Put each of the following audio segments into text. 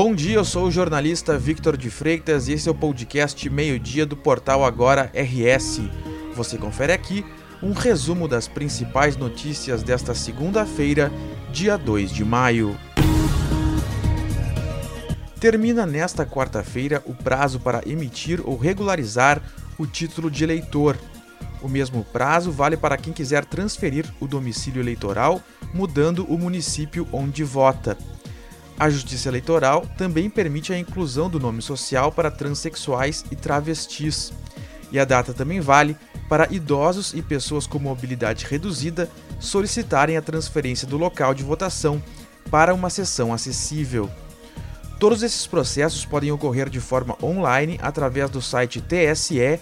Bom dia, eu sou o jornalista Victor de Freitas e esse é o podcast Meio-Dia do portal Agora RS. Você confere aqui um resumo das principais notícias desta segunda-feira, dia 2 de maio. Termina nesta quarta-feira o prazo para emitir ou regularizar o título de eleitor. O mesmo prazo vale para quem quiser transferir o domicílio eleitoral, mudando o município onde vota. A Justiça Eleitoral também permite a inclusão do nome social para transexuais e travestis. E a data também vale para idosos e pessoas com mobilidade reduzida solicitarem a transferência do local de votação para uma sessão acessível. Todos esses processos podem ocorrer de forma online através do site tse.jus.br.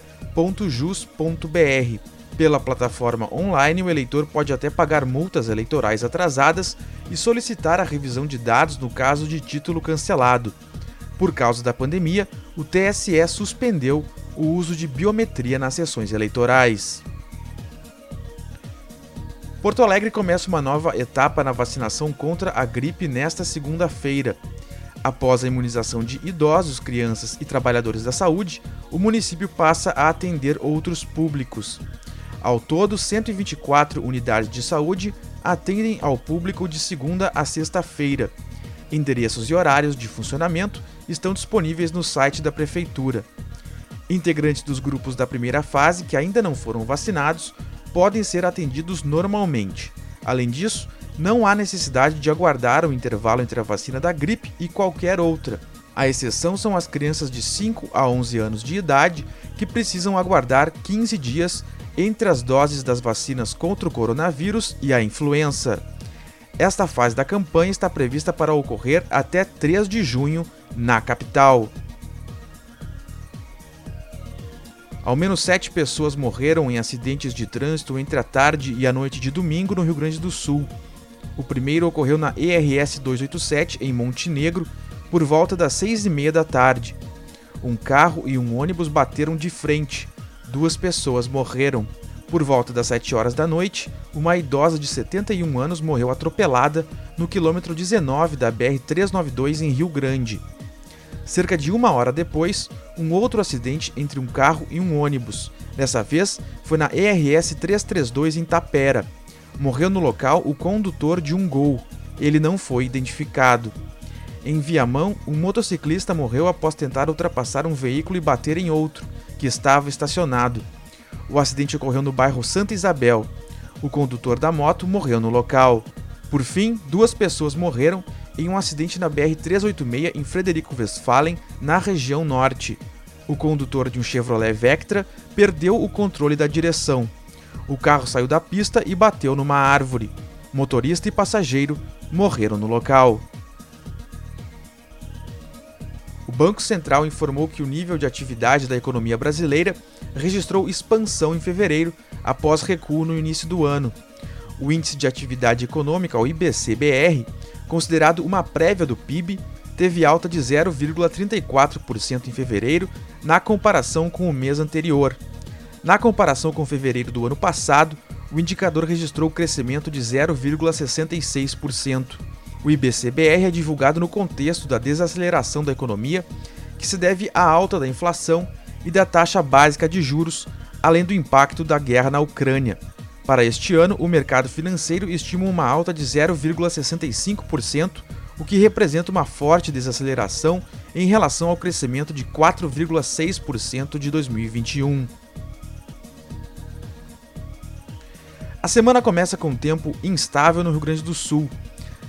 Pela plataforma online, o eleitor pode até pagar multas eleitorais atrasadas e solicitar a revisão de dados no caso de título cancelado. Por causa da pandemia, o TSE suspendeu o uso de biometria nas sessões eleitorais. Porto Alegre começa uma nova etapa na vacinação contra a gripe nesta segunda-feira. Após a imunização de idosos, crianças e trabalhadores da saúde, o município passa a atender outros públicos. Ao todo, 124 unidades de saúde atendem ao público de segunda a sexta-feira. Endereços e horários de funcionamento estão disponíveis no site da Prefeitura. Integrantes dos grupos da primeira fase que ainda não foram vacinados podem ser atendidos normalmente. Além disso, não há necessidade de aguardar o intervalo entre a vacina da gripe e qualquer outra. A exceção são as crianças de 5 a 11 anos de idade que precisam aguardar 15 dias entre as doses das vacinas contra o coronavírus e a influenza. Esta fase da campanha está prevista para ocorrer até 3 de junho na capital. Ao menos sete pessoas morreram em acidentes de trânsito entre a tarde e a noite de domingo no Rio Grande do Sul. O primeiro ocorreu na ERS 287, em Montenegro, por volta das seis e meia da tarde. Um carro e um ônibus bateram de frente, duas pessoas morreram. Por volta das 7 horas da noite, uma idosa de 71 anos morreu atropelada no quilômetro 19 da BR-392 em Rio Grande. Cerca de uma hora depois, um outro acidente entre um carro e um ônibus. Dessa vez, foi na ERS 332 em Tapera. Morreu no local o condutor de um Gol. Ele não foi identificado. Em Viamão, um motociclista morreu após tentar ultrapassar um veículo e bater em outro que estava estacionado. O acidente ocorreu no bairro Santa Isabel. O condutor da moto morreu no local. Por fim, duas pessoas morreram em um acidente na BR-386 em Frederico Westphalen, na região norte. O condutor de um Chevrolet Vectra perdeu o controle da direção. O carro saiu da pista e bateu numa árvore. Motorista e passageiro morreram no local. Banco Central informou que o nível de atividade da economia brasileira registrou expansão em fevereiro, após recuo no início do ano. O Índice de Atividade Econômica, o IBC-BR, considerado uma prévia do PIB, teve alta de 0,34% em fevereiro, na comparação com o mês anterior. Na comparação com fevereiro do ano passado, o indicador registrou crescimento de 0,66%. O IBCBR é divulgado no contexto da desaceleração da economia, que se deve à alta da inflação e da taxa básica de juros, além do impacto da guerra na Ucrânia. Para este ano, o mercado financeiro estima uma alta de 0,65%, o que representa uma forte desaceleração em relação ao crescimento de 4,6% de 2021. A semana começa com tempo instável no Rio Grande do Sul,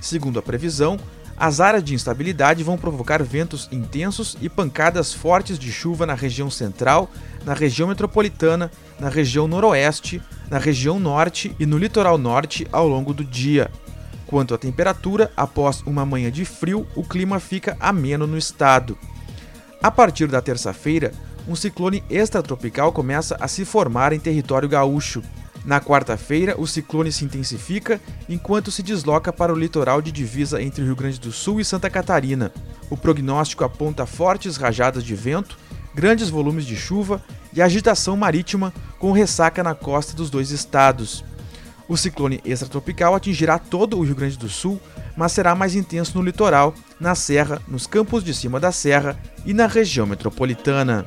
Segundo a previsão, as áreas de instabilidade vão provocar ventos intensos e pancadas fortes de chuva na região central, na região metropolitana, na região noroeste, na região norte e no litoral norte ao longo do dia. Quanto à temperatura, após uma manhã de frio, o clima fica ameno no estado. A partir da terça-feira, um ciclone extratropical começa a se formar em território gaúcho. Na quarta-feira, o ciclone se intensifica enquanto se desloca para o litoral de divisa entre Rio Grande do Sul e Santa Catarina. O prognóstico aponta fortes rajadas de vento, grandes volumes de chuva e agitação marítima com ressaca na costa dos dois estados. O ciclone extratropical atingirá todo o Rio Grande do Sul, mas será mais intenso no litoral, na serra, nos campos de cima da serra e na região metropolitana.